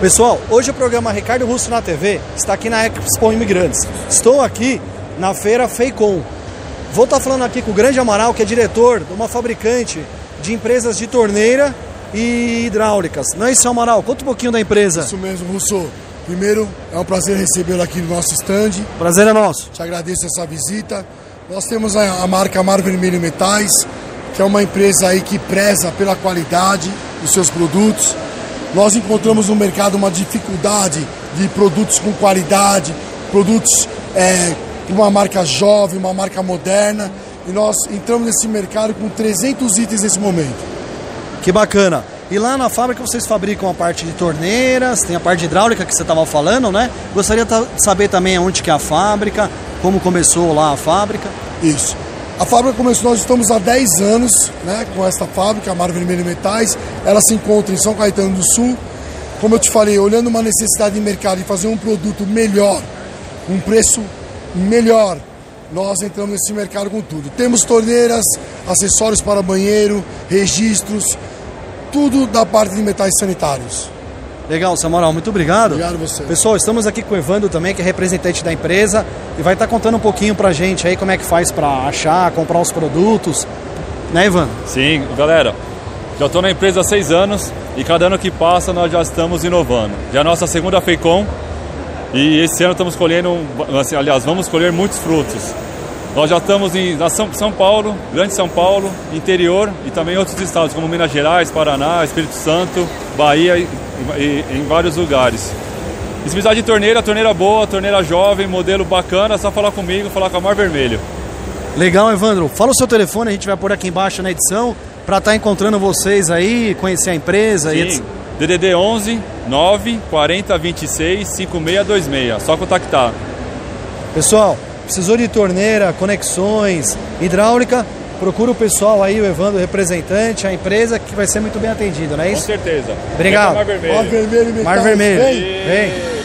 Pessoal, hoje o programa Ricardo Russo na TV está aqui na Expo Imigrantes. Estou aqui na feira Feicom. Vou estar falando aqui com o Grande Amaral, que é diretor de uma fabricante de empresas de torneira e hidráulicas. Não é isso, Amaral? Conta um pouquinho da empresa. Isso mesmo, Russo. Primeiro, é um prazer recebê-lo aqui no nosso stand. Prazer é nosso. Te agradeço essa visita. Nós temos a, a marca Mar Vermelho Metais, que é uma empresa aí que preza pela qualidade dos seus produtos. Nós encontramos no mercado uma dificuldade de produtos com qualidade, produtos é, uma marca jovem, uma marca moderna. E nós entramos nesse mercado com 300 itens nesse momento. Que bacana. E lá na fábrica vocês fabricam a parte de torneiras, tem a parte hidráulica que você estava falando, né? Gostaria de saber também onde que é a fábrica, como começou lá a fábrica. Isso. A fábrica começou, nós estamos há 10 anos né, com esta fábrica, a Mar Vermelho Metais. Ela se encontra em São Caetano do Sul. Como eu te falei, olhando uma necessidade de mercado e fazer um produto melhor, um preço melhor, nós entramos nesse mercado com tudo. Temos torneiras, acessórios para banheiro, registros, tudo da parte de metais sanitários. Legal, Samuel, muito obrigado. Obrigado a você. Pessoal, estamos aqui com o Evandro também, que é representante da empresa, e vai estar contando um pouquinho pra gente aí como é que faz para achar, comprar os produtos. Né, Evandro? Sim, galera. Já estou na empresa há seis anos e cada ano que passa nós já estamos inovando. Já é a nossa segunda FEICOM e esse ano estamos colhendo, assim, aliás, vamos colher muitos frutos. Nós já estamos em São, São Paulo, Grande São Paulo, interior e também outros estados como Minas Gerais, Paraná, Espírito Santo, Bahia e, e em vários lugares. E se precisar de torneira, torneira boa, torneira jovem, modelo bacana, é só falar comigo, falar com a Mar Vermelho. Legal, Evandro. Fala o seu telefone, a gente vai pôr aqui embaixo na edição para estar tá encontrando vocês aí, conhecer a empresa. Sim. E... DDD 11 9 40 26 5626. Só contactar. Pessoal, precisou de torneira, conexões, hidráulica, procura o pessoal aí, o Evandro, o representante, a empresa, que vai ser muito bem atendido, não é isso? Com certeza. Obrigado. Mar Vermelho. Mar Vermelho. Mar Vermelho. Vem. Vem.